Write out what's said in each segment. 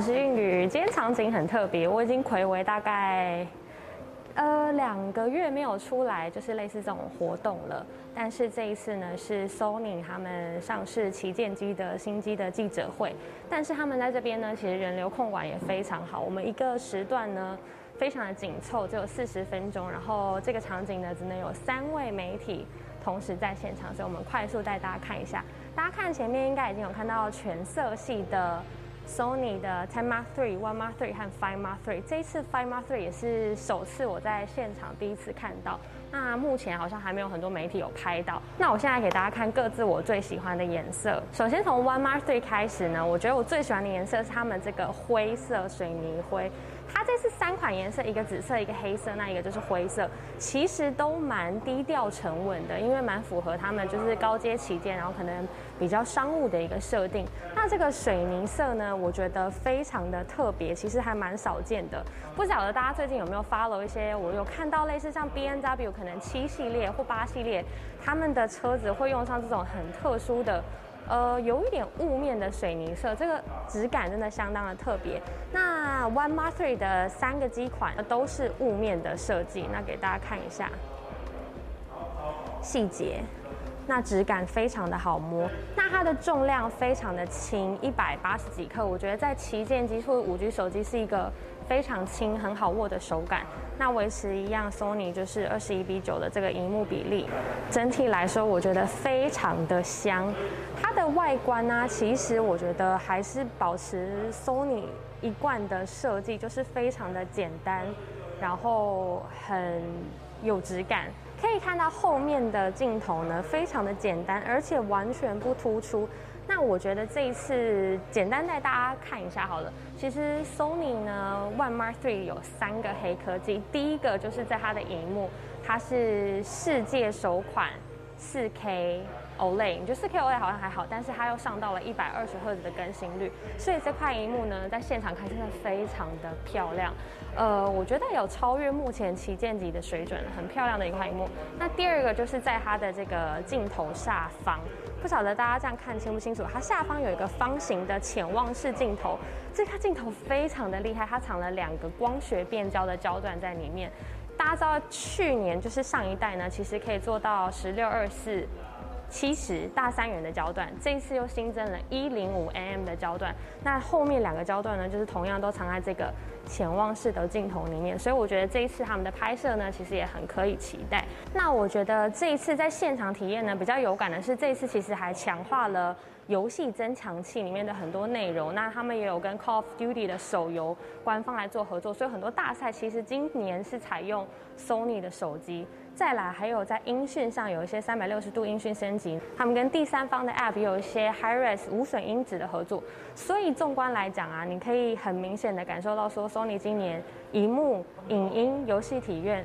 我是韵宇。今天场景很特别，我已经暌违大概呃两个月没有出来，就是类似这种活动了。但是这一次呢，是 Sony 他们上市旗舰机的新机的记者会。但是他们在这边呢，其实人流控管也非常好。我们一个时段呢，非常的紧凑，只有四十分钟。然后这个场景呢，只能有三位媒体同时在现场，所以我们快速带大家看一下。大家看前面应该已经有看到全色系的 Sony 的 Ten Mark Three、One Mark Three 和 Five Mark Three。这一次 Five Mark Three 也是首次我在现场第一次看到。那目前好像还没有很多媒体有拍到。那我现在给大家看各自我最喜欢的颜色。首先从 One Mark Three 开始呢，我觉得我最喜欢的颜色是他们这个灰色水泥灰。这次三款颜色，一个紫色，一个黑色，那一个就是灰色，其实都蛮低调沉稳的，因为蛮符合他们就是高阶旗舰，然后可能比较商务的一个设定。那这个水泥色呢，我觉得非常的特别，其实还蛮少见的。不晓得大家最近有没有 follow 一些，我有看到类似像 B N W 可能七系列或八系列，他们的车子会用上这种很特殊的。呃，有一点雾面的水泥色，这个质感真的相当的特别。那 One Mark Three 的三个机款都是雾面的设计，那给大家看一下细节，那质感非常的好摸。那它的重量非常的轻，一百八十几克，我觉得在旗舰机或五 G 手机是一个非常轻、很好握的手感。那维持一样，Sony 就是二十一比九的这个荧幕比例，整体来说我觉得非常的香。它的外观呢，其实我觉得还是保持 Sony 一贯的设计，就是非常的简单，然后很有质感。可以看到后面的镜头呢，非常的简单，而且完全不突出。那我觉得这一次简单带大家看一下好了。其实 Sony 呢，One Mark Three 有三个黑科技，第一个就是在它的荧幕，它是世界首款四 K。OLED，你觉得四 K OLED 好像还好，但是它又上到了一百二十赫兹的更新率，所以这块荧幕呢，在现场看真的非常的漂亮。呃，我觉得有超越目前旗舰级的水准，很漂亮的一块荧幕。那第二个就是在它的这个镜头下方，不晓得大家这样看清不清楚，它下方有一个方形的潜望式镜头，这颗镜头非常的厉害，它藏了两个光学变焦的焦段在里面。大家知道去年就是上一代呢，其实可以做到十六二四。七十大三元的焦段，这一次又新增了一零五 mm 的焦段。那后面两个焦段呢，就是同样都藏在这个潜望式的镜头里面。所以我觉得这一次他们的拍摄呢，其实也很可以期待。那我觉得这一次在现场体验呢，比较有感的是这一次其实还强化了游戏增强器里面的很多内容。那他们也有跟 Call of Duty 的手游官方来做合作，所以很多大赛其实今年是采用 Sony 的手机。再来，还有在音讯上有一些三百六十度音讯升级，他们跟第三方的 App 有一些 HiRes 无损音质的合作，所以纵观来讲啊，你可以很明显的感受到说，Sony 今年荧幕、影音、游戏体验、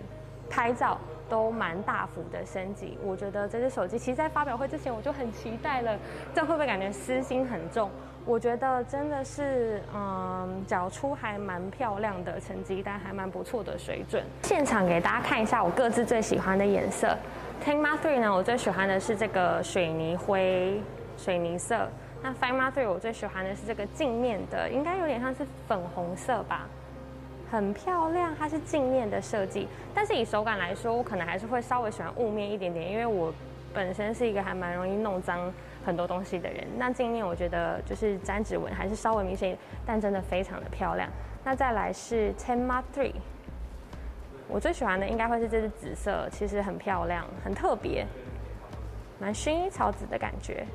拍照都蛮大幅的升级。我觉得这只手机其实，在发表会之前我就很期待了，这会不会感觉私心很重？我觉得真的是，嗯，脚出还蛮漂亮的成绩单，还蛮不错的水准。现场给大家看一下我各自最喜欢的颜色。：Ten Mar Three 呢，我最喜欢的是这个水泥灰、水泥色。那 Five Mar Three 我最喜欢的是这个镜面的，应该有点像是粉红色吧，很漂亮。它是镜面的设计，但是以手感来说，我可能还是会稍微喜欢雾面一点点，因为我本身是一个还蛮容易弄脏。很多东西的人，那镜面我觉得就是沾指纹还是稍微明显，但真的非常的漂亮。那再来是 Ten Mark Three，我最喜欢的应该会是这支紫色，其实很漂亮，很特别，蛮薰衣草紫的感觉。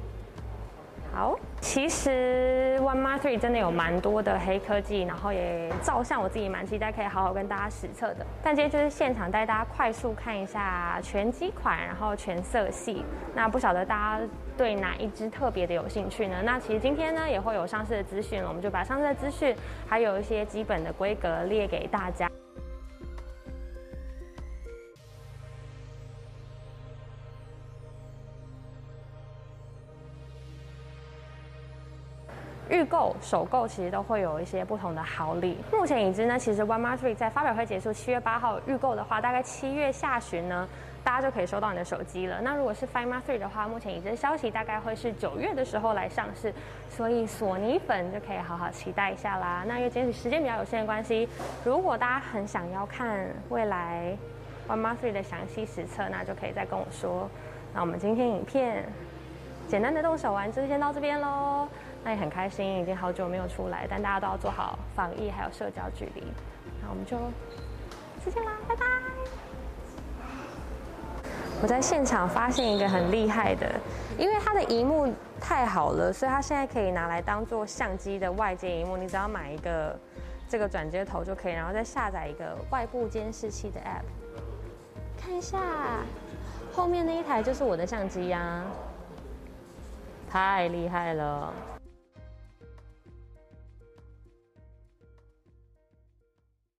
好，其实 One Mar Three 真的有蛮多的黑科技，然后也照相我自己蛮期待可以好好跟大家实测的。但今天就是现场带大家快速看一下全机款，然后全色系。那不晓得大家对哪一支特别的有兴趣呢？那其实今天呢也会有上市的资讯了，我们就把上市的资讯还有一些基本的规格列给大家。预购、首购其实都会有一些不同的好礼。目前已知呢，其实 One mar three 在发表会结束七月八号预购的话，大概七月下旬呢，大家就可以收到你的手机了。那如果是 Find Mark Three 的话，目前已知消息大概会是九月的时候来上市，所以索尼粉就可以好好期待一下啦。那因为今天时间比较有限的关系，如果大家很想要看未来 One mar three 的详细实测，那就可以再跟我说。那我们今天影片简单的动手玩就先到这边喽。那也很开心，已经好久没有出来，但大家都要做好防疫还有社交距离。那我们就再见啦，拜拜！我在现场发现一个很厉害的，因为它的荧幕太好了，所以它现在可以拿来当做相机的外接荧幕。你只要买一个这个转接头就可以，然后再下载一个外部监视器的 App，看一下后面那一台就是我的相机呀，太厉害了！